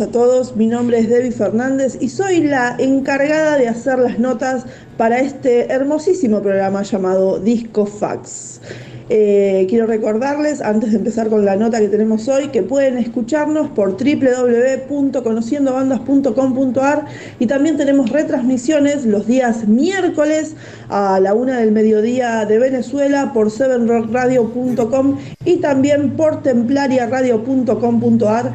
a todos. Mi nombre es Debbie Fernández y soy la encargada de hacer las notas para este hermosísimo programa llamado Disco Fax. Eh, quiero recordarles, antes de empezar con la nota que tenemos hoy, que pueden escucharnos por www.conociendobandas.com.ar y también tenemos retransmisiones los días miércoles a la una del mediodía de Venezuela por sevenrockradio.com y también por templariaradio.com.ar,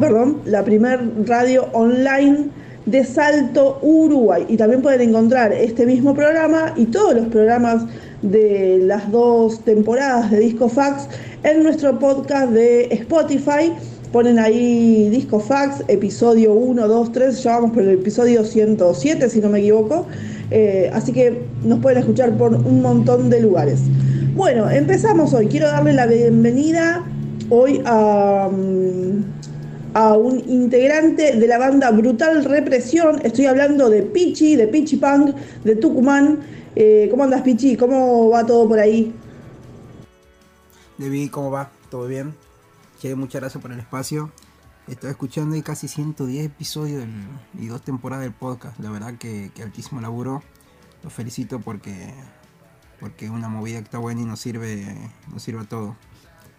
perdón, la primer radio online de Salto, Uruguay. Y también pueden encontrar este mismo programa y todos los programas de las dos temporadas de Disco Fax en nuestro podcast de Spotify. Ponen ahí Disco Fax, episodio 1, 2, 3, ya vamos por el episodio 107 si no me equivoco. Eh, así que nos pueden escuchar por un montón de lugares. Bueno, empezamos hoy. Quiero darle la bienvenida hoy a, mm, a un integrante de la banda Brutal Represión. Estoy hablando de Pichi, de Pichi Punk, de Tucumán. Eh, ¿Cómo andas, Pichi? ¿Cómo va todo por ahí? Debbie, ¿cómo va? ¿Todo bien? Che, muchas gracias por el espacio. Estoy escuchando casi 110 episodios y dos temporadas del podcast. La verdad que, que altísimo laburo. Los felicito porque porque una movida que está buena y nos sirve, nos sirve a todo.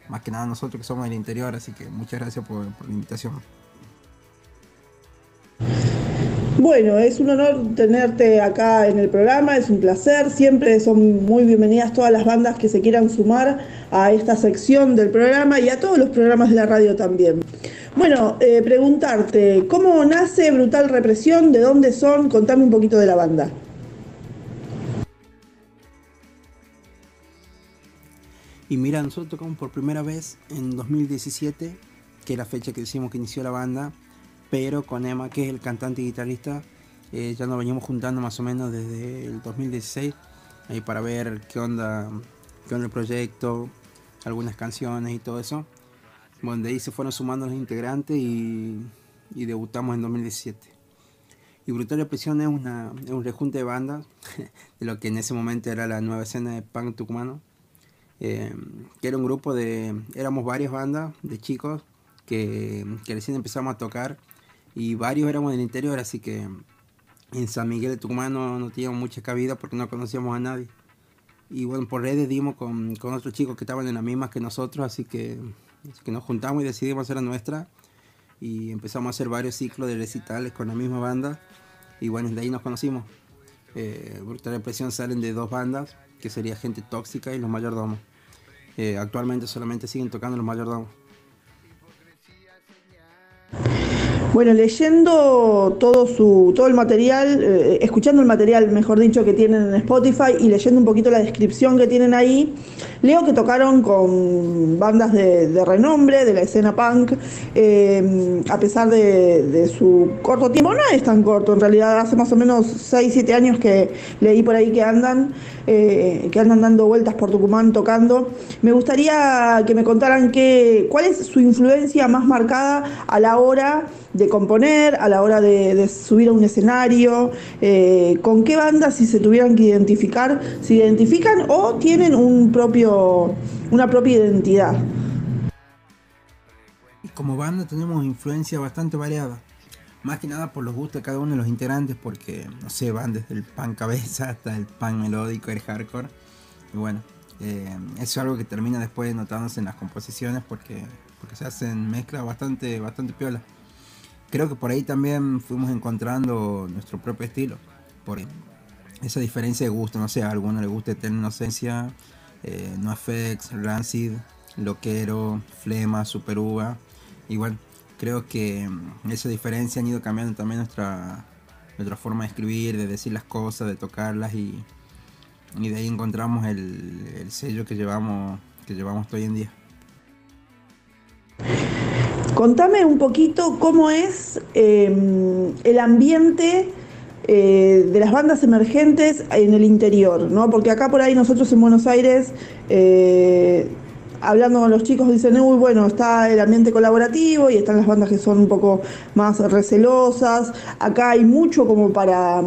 Más que nada nosotros que somos del interior, así que muchas gracias por, la invitación. Bueno, es un honor tenerte acá en el programa, es un placer, siempre son muy bienvenidas todas las bandas que se quieran sumar a esta sección del programa y a todos los programas de la radio también. Bueno, eh, preguntarte, ¿cómo nace Brutal Represión? ¿De dónde son? Contame un poquito de la banda. Y mira, nosotros tocamos por primera vez en 2017, que es la fecha que decimos que inició la banda, pero con Emma, que es el cantante y guitarrista, eh, ya nos veníamos juntando más o menos desde el 2016, ahí para ver qué onda, qué onda el proyecto, algunas canciones y todo eso. Bueno, de ahí se fueron sumando los integrantes y, debutamos en 2017. Y Brutal Represión es, una, es un rejunte de bandas de lo que en ese momento era la nueva escena de punk tucumano. Eh, que era un grupo de, éramos varias bandas de chicos que, que recién empezamos a tocar y varios éramos del interior, así que en San Miguel de Tucumán no, teníamos mucha cabida porque no conocíamos a nadie. Y bueno, por redes dimos con, con otros chicos que estaban en la misma que nosotros, así que, que nos juntamos y decidimos hacer la nuestra. Y empezamos a hacer varios ciclos de recitales con la misma banda. Y bueno, de ahí nos conocimos. Eh, Brutal Represión salen de dos bandas, que sería Gente Tóxica y Los Mayordomos. Eh, actualmente solamente siguen tocando Los Mayordomos. Bueno, leyendo todo su todo el material, eh, escuchando el material, mejor dicho, que tienen en Spotify y leyendo un poquito la descripción que tienen ahí, leo que tocaron con bandas de, renombre de la escena punk, eh, a pesar de, su corto tiempo, no es tan corto, en realidad hace más o menos 6, 7 años que leí por ahí que andan, eh, que andan dando vueltas por Tucumán tocando. Me gustaría que me contaran que, cuál es su influencia más marcada a la hora de componer, a la hora de, subir a un escenario, eh, con qué bandas si se tuvieran que identificar, se identifican o tienen un propio, una propia identidad. Y como banda tenemos influencia bastante variada. Más que nada por los gustos de cada uno de los integrantes, porque, no sé, van desde el pan cabeza hasta el pan melódico, el hardcore. Y bueno, eh, eso es algo que termina después notándose en las composiciones porque, porque se hacen mezclas bastante, bastante piola creo que por ahí también fuimos encontrando nuestro propio estilo. Por esa diferencia de gusto, no sé, a alguno le gusta Eterna Inocencia, eh, NoFX, Rancid, Loquero, Flema, Super Uva. Igual, creo que mm, esa diferencia han ido cambiando también nuestra, nuestra forma de escribir, de decir las cosas, de tocarlas y, de ahí encontramos el, el sello que llevamos, que llevamos hoy en día. Contame un poquito cómo es em, el ambiente eh, de las bandas emergentes en el interior, ¿no? Porque acá por ahí nosotros en Buenos Aires, eh, hablando con los chicos, dicen, uy, bueno, está el ambiente colaborativo y están las bandas que son un poco más recelosas. Acá hay mucho como para eh,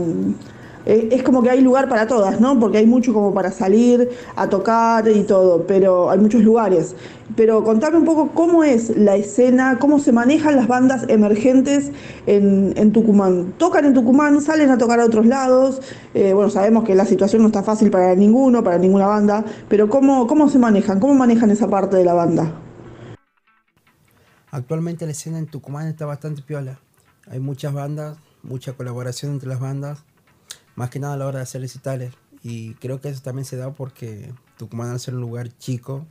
es como que hay lugar para todas, ¿no? Porque hay mucho como para salir a tocar y todo, pero hay muchos lugares. Pero contame un poco cómo es la escena, cómo se manejan las bandas emergentes en, Tucumán. Tocan en Tucumán, salen a tocar a otros lados. Eh, bueno, sabemos que la situación no está fácil para ninguno, para ninguna banda, pero ¿cómo, cómo se manejan? ¿Cómo manejan esa parte de la banda? Actualmente la escena en Tucumán está bastante piola. Hay muchas bandas, mucha colaboración entre las bandas más que nada a la hora de hacer recitales. Y creo que eso también se da porque Tucumán al ser un lugar chico,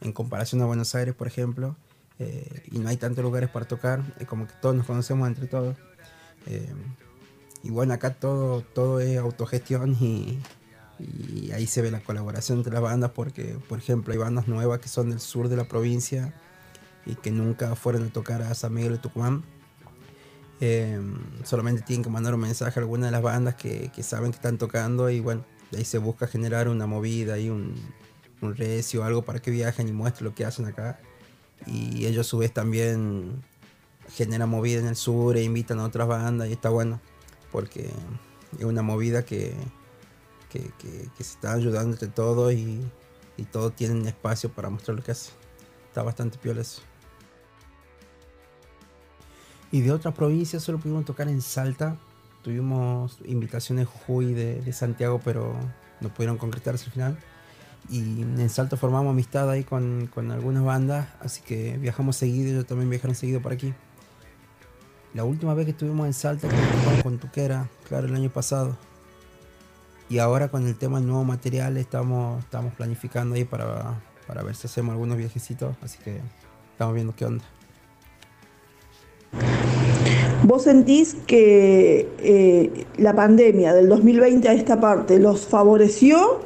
en comparación a Buenos Aires, por ejemplo, eh, y no hay tantos lugares para tocar, es como que todos nos conocemos entre todos. Eh, y bueno, acá todo, todo es autogestión y, y, ahí se ve la colaboración entre las bandas porque, por ejemplo, hay bandas nuevas que son del sur de la provincia y que nunca fueron a tocar a San Miguel de Tucumán eh, solamente tienen que mandar un mensaje a alguna de las bandas que, saben que están tocando y bueno, ahí se busca generar una movida y un, un recio, algo para que viajen y muestren lo que hacen acá. Y ellos a su vez también generan movida en el sur e invitan a otras bandas y está bueno, porque es una movida que, que, se está ayudando entre todos y, y todos tienen espacio para mostrar lo que hacen. Está bastante piola eso. Y de otras provincias solo pudimos tocar en Salta. Tuvimos invitaciones Jujuy de, Santiago, pero no pudieron concretarse al final. Y en Salta formamos amistad ahí con, con algunas bandas, así que viajamos seguido, ellos también viajaron seguido por aquí. La última vez que estuvimos en Salta tocamos con Tuquera, claro, el año pasado. Y ahora con el tema del nuevo material estamos, estamos planificando ahí para, para ver si hacemos algunos viajecitos, así que estamos viendo qué onda. ¿Vos sentís que eh, la pandemia del 2020 a esta parte los favoreció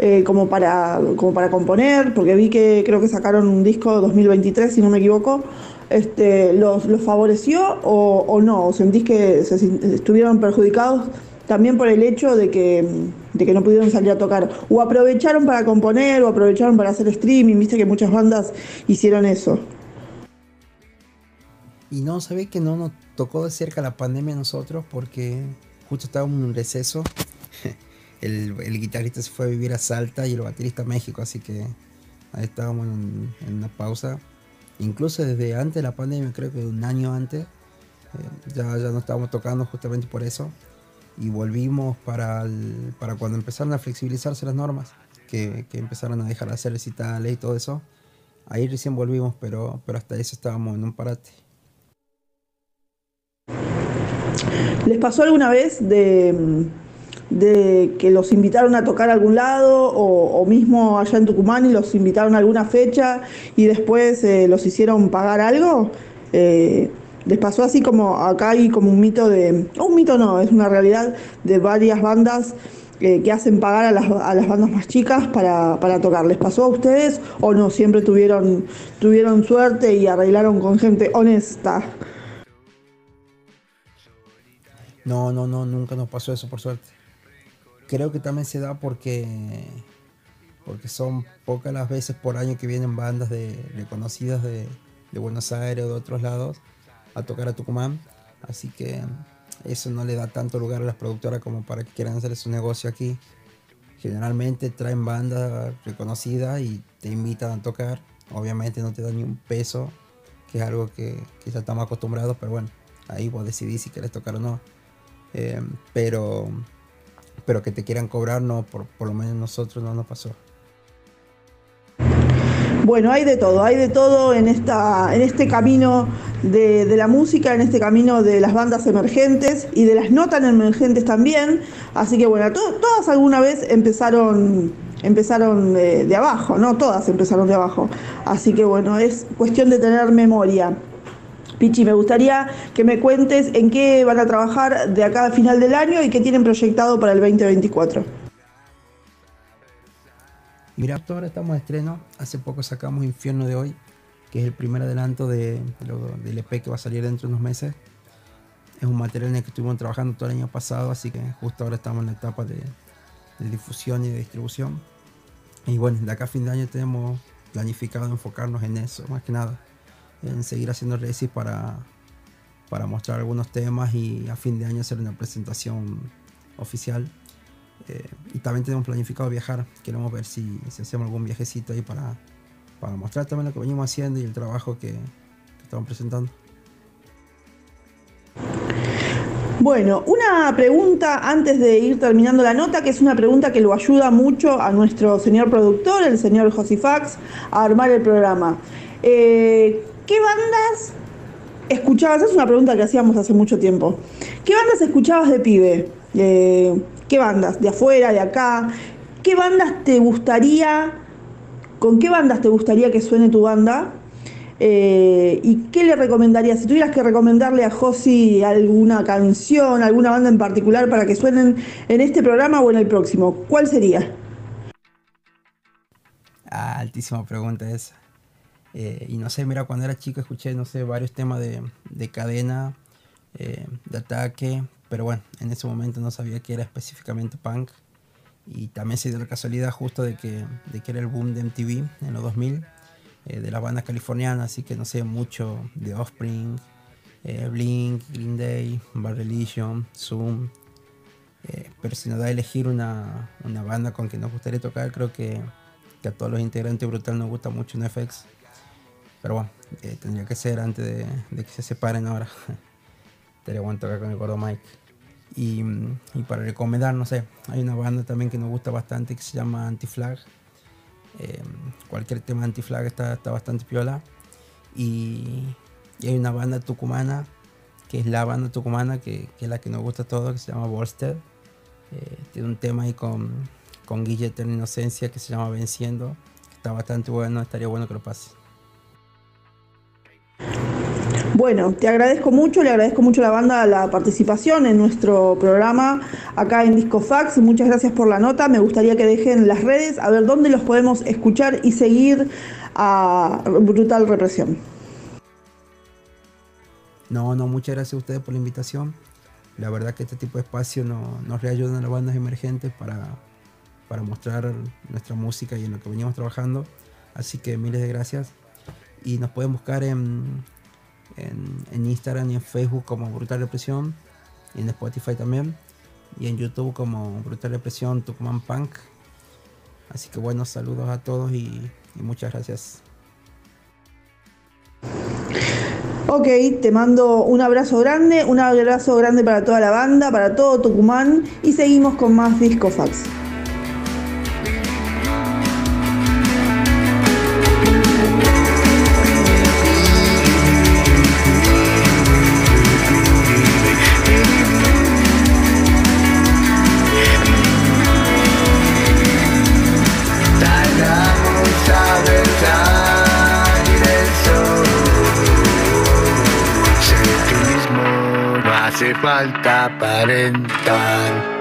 eh, como, para, como para componer? Porque vi que creo que sacaron un disco 2023, si no me equivoco. Este, ¿los, ¿Los favoreció o, no? ¿O sentís que se, estuvieron perjudicados también por el hecho de que, de que no pudieron salir a tocar? ¿O aprovecharon para componer o aprovecharon para hacer streaming? Viste que muchas bandas hicieron eso. Y no, sabéis que no, tocó de cerca la pandemia a nosotros porque justo estábamos en un receso. El, guitarrista se fue a vivir a Salta y el baterista a México, así que ahí estábamos en, una pausa. Incluso desde antes de la pandemia, creo que un año antes, eh, ya, ya no estábamos tocando justamente por eso. Y volvimos para, para cuando empezaron a flexibilizarse las normas, que, que empezaron a dejar de hacer recitales y todo eso. Ahí recién volvimos, pero, pero hasta eso estábamos en un parate. ¿Les pasó alguna vez de, que los invitaron a tocar a algún lado o, mismo allá en Tucumán y los invitaron a alguna fecha y después eh, los hicieron pagar algo? Eh, les pasó así como acá hay como un mito de, un mito no, es una realidad de varias bandas eh, que hacen pagar a las, bandas más chicas para, para, tocar. ¿Les pasó a ustedes o no? Siempre tuvieron, tuvieron suerte y arreglaron con gente honesta. No, no, no, nunca nos pasó eso por suerte. Creo que también se da porque porque son pocas las veces por año que vienen bandas de reconocidas de, Buenos Aires o de otros lados a tocar a Tucumán. Así que eso no le da tanto lugar a las productoras como para que quieran hacer su negocio aquí. Generalmente traen bandas reconocidas y te invitan a tocar. Obviamente no te dan ni un peso, que es algo que, que ya estamos acostumbrados, pero bueno, ahí vos decidís si quieres tocar o no. Eh, pero, pero que te quieran cobrar, no, por, por lo menos nosotros no nos pasó. Bueno, hay de todo, hay de todo en, esta, en este camino de, la música, en este camino de las bandas emergentes y de las no tan emergentes también. Así que bueno, todas alguna vez empezaron, empezaron de, de abajo, ¿no? Todas empezaron de abajo. Así que bueno, es cuestión de tener memoria. Pichi, me gustaría que me cuentes en qué van a trabajar de acá al final del año y qué tienen proyectado para el 2024. Mira, ahora estamos de estreno. Hace poco sacamos Infierno de hoy, que es el primer adelanto de, del EP que va a salir dentro de unos meses. Es un material en el que estuvimos trabajando todo el año pasado, así que justo ahora estamos en la etapa de difusión y de distribución. Y bueno, de acá a fin de año tenemos planificado enfocarnos en eso, más que nada en seguir haciendo recis para, para mostrar algunos temas y a fin de año hacer una presentación oficial. Eh, y también tenemos planificado viajar. Queremos ver si, hacemos algún viajecito ahí para, para mostrar también lo que venimos haciendo y el trabajo que, que estamos presentando. Bueno, una pregunta antes de ir terminando la nota, que es una pregunta que lo ayuda mucho a nuestro señor productor, el señor Josifax, a armar el programa. Eh, ¿Qué bandas escuchabas? Es una pregunta que hacíamos hace mucho tiempo. ¿Qué bandas escuchabas de pibe? ¿Qué bandas? ¿De afuera, de acá? ¿Qué bandas te gustaría, con qué bandas te gustaría que suene tu banda? Eh, ¿Y qué le recomendarías? Si tuvieras que recomendarle a Josi alguna canción, alguna banda en particular para que suenen en este programa o en el próximo, ¿cuál sería? Altísima pregunta esa. Eh, y no sé, mira, cuando era chico escuché, no sé, varios temas de, de cadena, eh, de ataque, pero bueno, en ese momento no sabía que era específicamente punk. Y también se dio la casualidad justo de que, de que era el boom de MTV en los 2000, eh, de las bandas californianas, así que no sé mucho de Offspring, Blink, Green Day, Bad Religion, Zoom. pero si nos da a elegir una, una, banda con que nos gustaría tocar, creo que, que a todos los integrantes Brutal nos gusta mucho NFX. Pero bueno, eh, tendría que ser antes de, que se separen ahora. Estaría bueno tocar con el gordo Mike. Y, para recomendar, no sé, hay una banda también que nos gusta bastante que se llama Anti-Flag. Eh, cualquier tema Anti-Flag está, está bastante piola. Y, hay una banda tucumana, que es la banda tucumana, que, es la que nos gusta todo, que se llama Bolstead. Eh, tiene un tema ahí con, con Guille Eterna Inocencia que se llama Venciendo. Que está bastante bueno, estaría bueno que lo pase. Bueno, te agradezco mucho, le agradezco mucho a la banda la participación en nuestro programa acá en Discofax. Muchas gracias por la nota. Me gustaría que dejen las redes a ver dónde los podemos escuchar y seguir a Brutal Represión. No, no, muchas gracias a ustedes por la invitación. La verdad que este tipo de espacio nos reayuda a las bandas emergentes para, para mostrar nuestra música y en lo que venimos trabajando. Así que miles de gracias. Y nos pueden buscar en en, Instagram y en Facebook como Brutal Represión y en Spotify también y en YouTube como Brutal Represión Tucumán Punk. Así que buenos saludos a todos y, muchas gracias. Ok, te mando un abrazo grande, un abrazo grande para toda la banda, para todo Tucumán y seguimos con más Disco falta aparentar.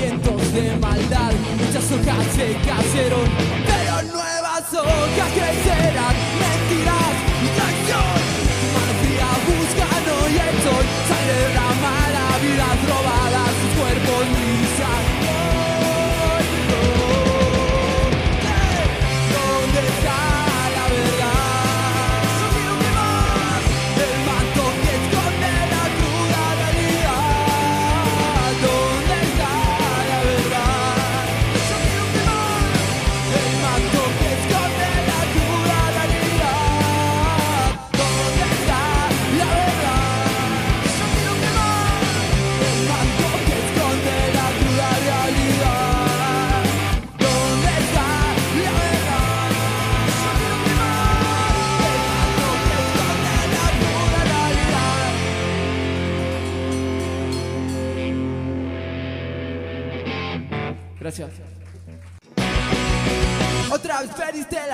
Vientos de maldad. Muchas hojas se cayeron, pero nuevas hojas crecerán. Mentiras y traición, mano fría buscan el sol. Sangre derramada, vidas robadas, sus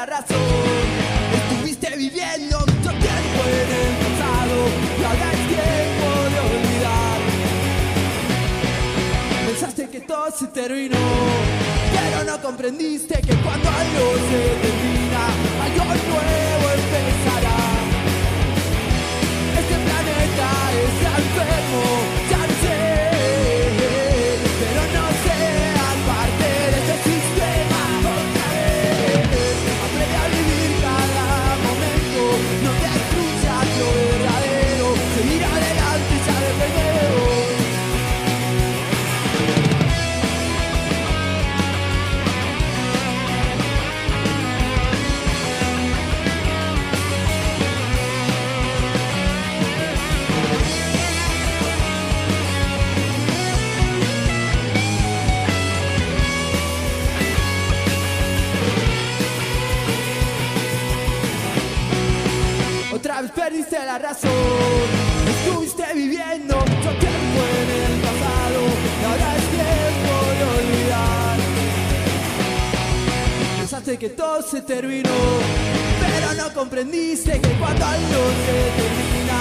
razón. Estuviste viviendo mucho tiempo en el pasado y ahora es tiempo de olvidar. Pensaste que todo se terminó, pero no comprendiste que cuando algo se termina, algo nuevo empezará. Este planeta está enfermo, la razón. Estuviste viviendo mucho tiempo en el pasado. Y ahora es tiempo de olvidar. Pensaste que todo se terminó. Pero no comprendiste que cuando algo se termina,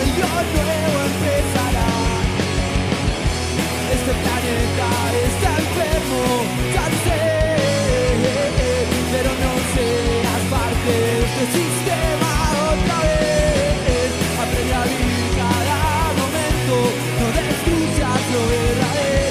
algo nuevo empezará. Este planeta está enfermo, ya sé, pero no seas parte de este sistema destruyas lo verdadero,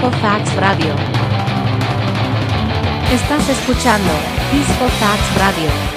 Disco Fax Radio. Estás escuchando Disco Fax Radio.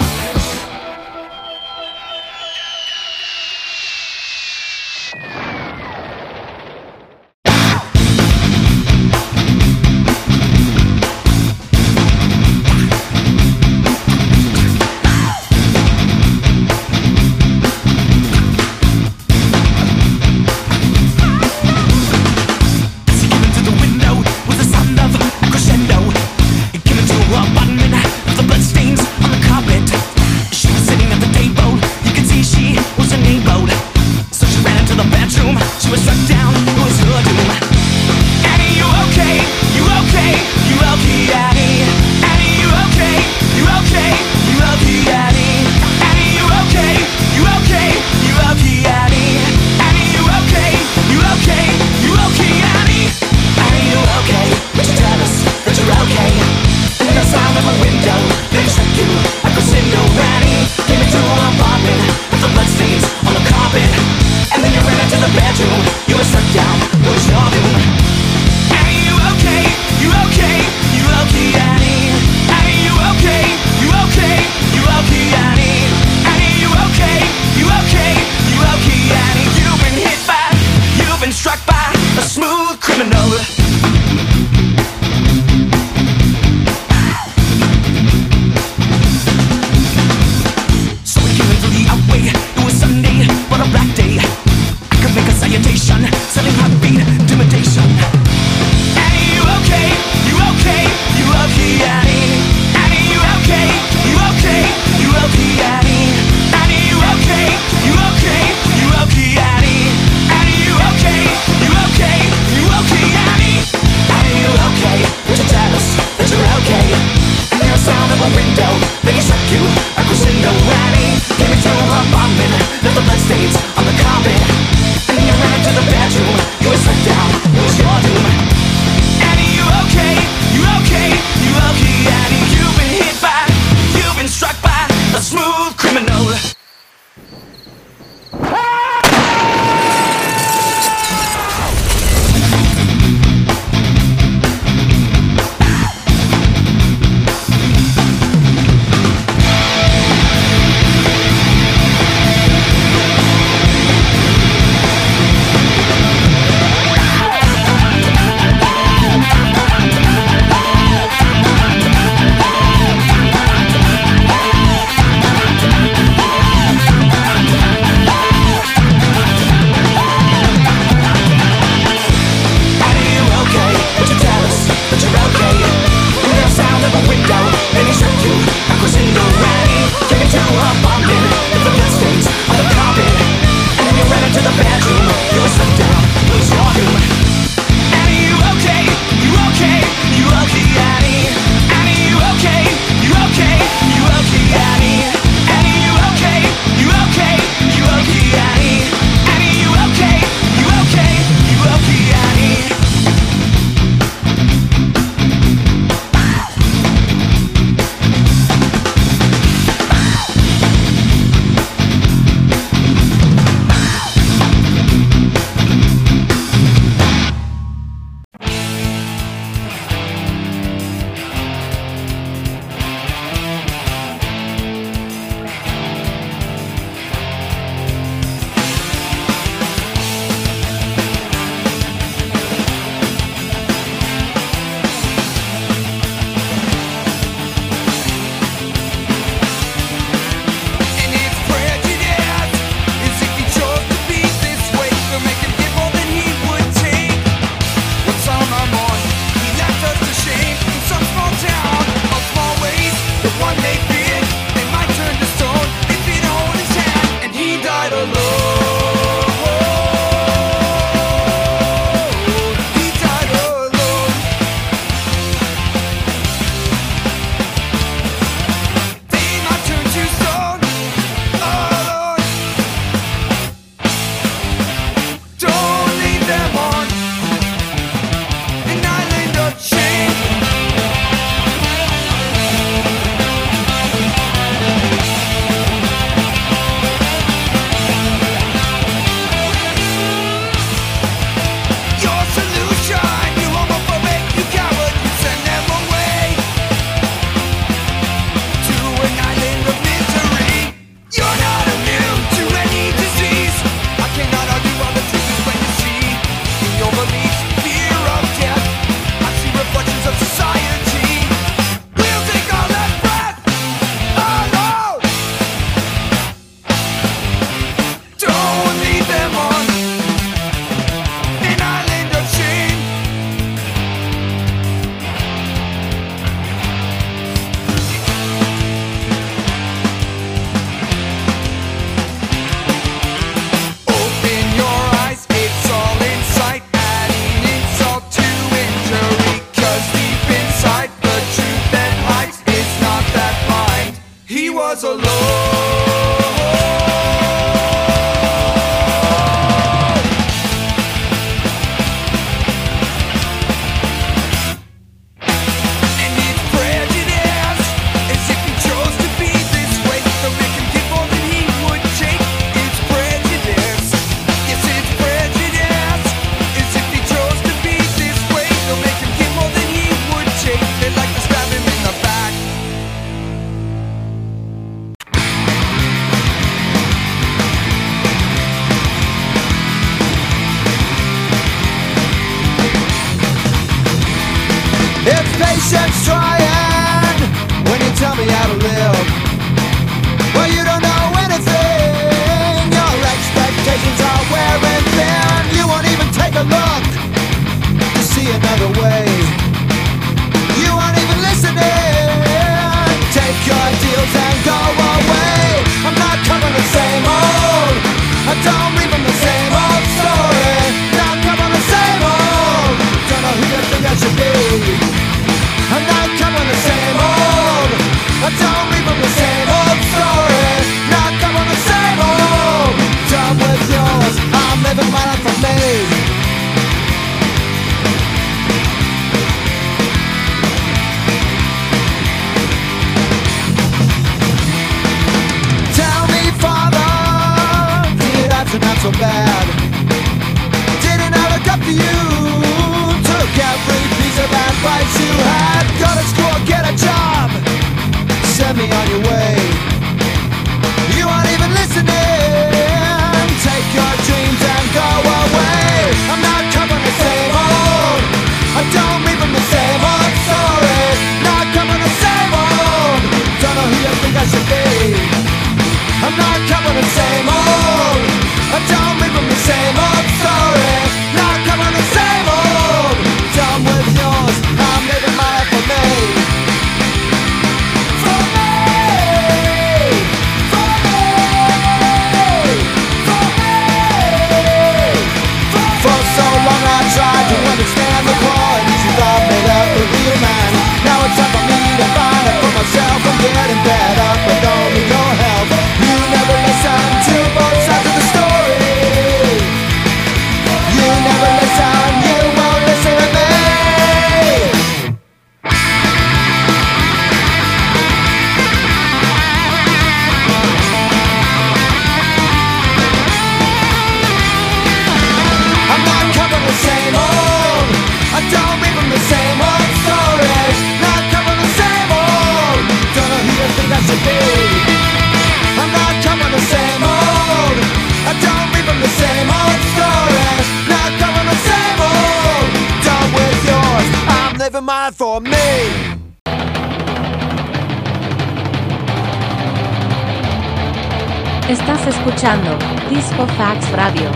Estás escuchando Disco Fax Radio.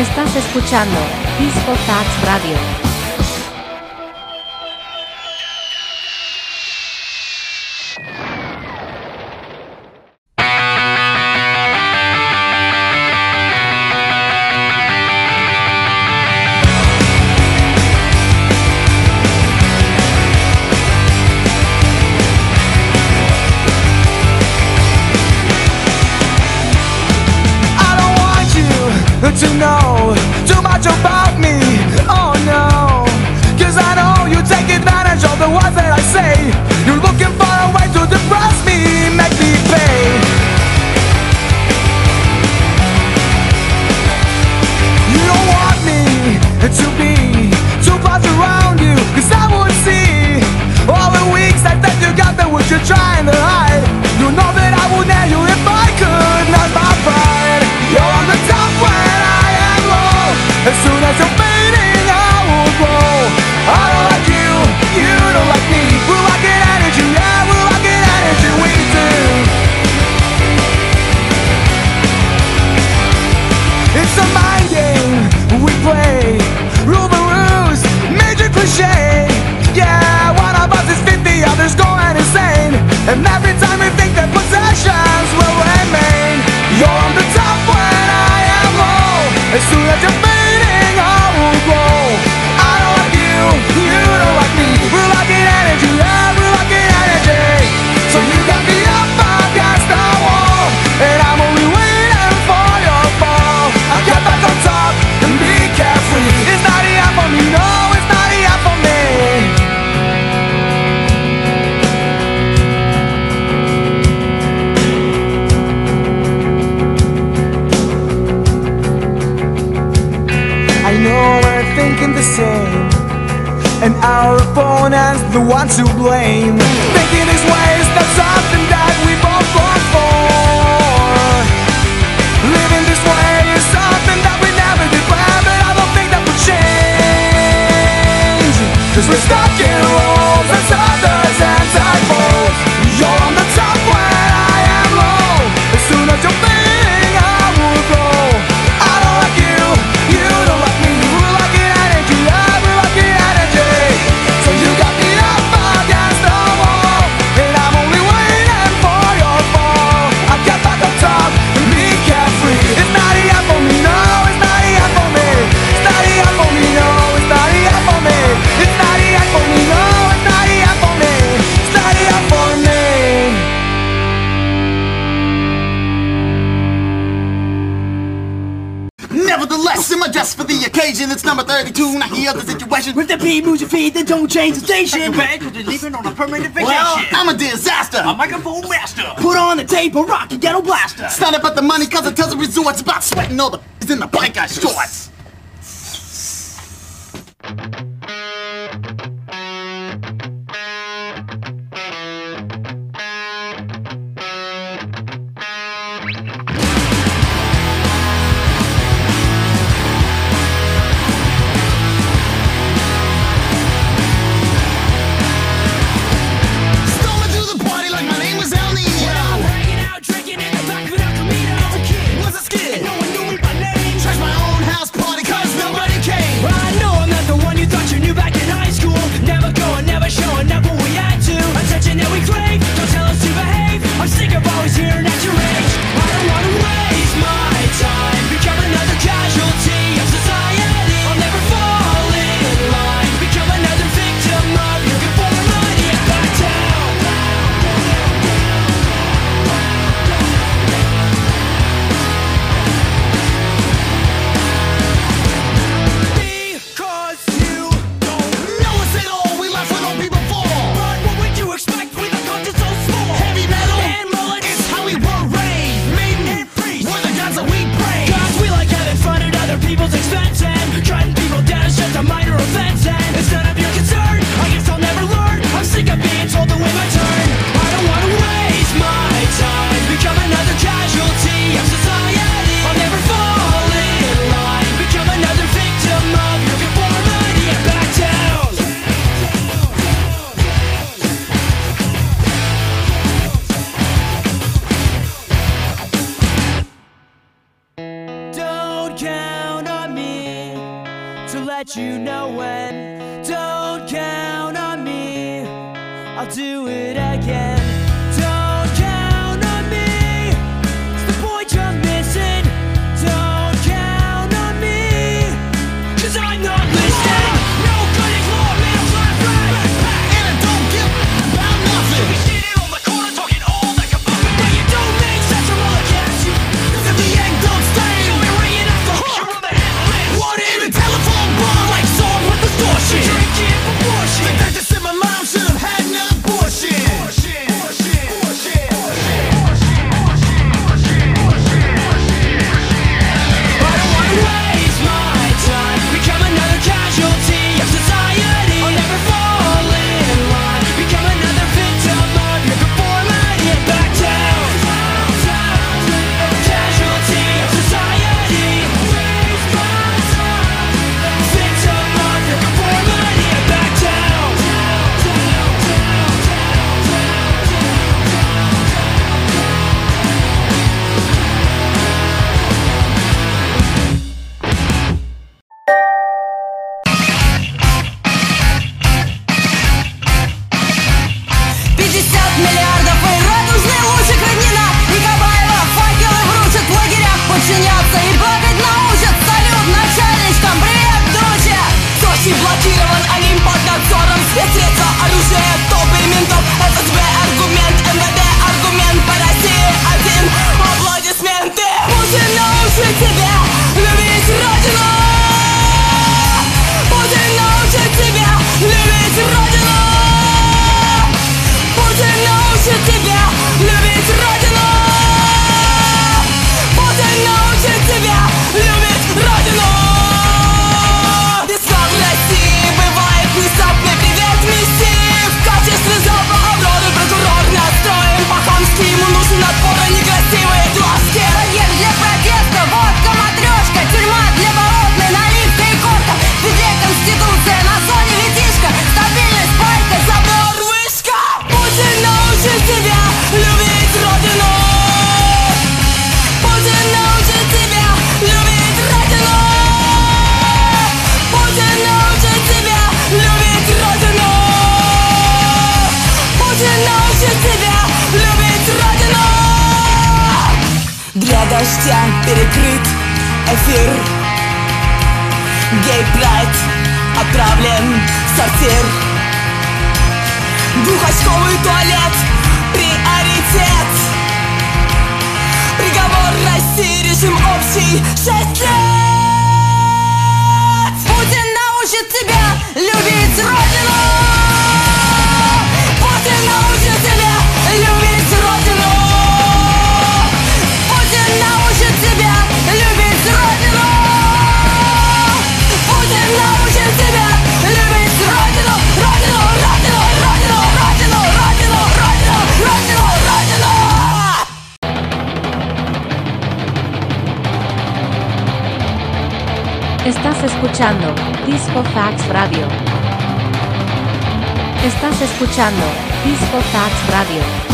Estás escuchando Disco Fax Radio. to blame. beat, moves your feet, then don't change the station. because you're leaving on a permanent vacation. Well, I'm a disaster. I'm A microphone master. Put on the tape, a get ghetto blaster. It's not about the money, cause it tells the resort. About sweating all the Гей-прайд отправлен сортир. Двухочковый туалет приоритет. Приговор России, режим общий шесть лет. Путин научит тебя любить Родину Estás escuchando Disco Fax Radio. Estás escuchando Disco Fax Radio.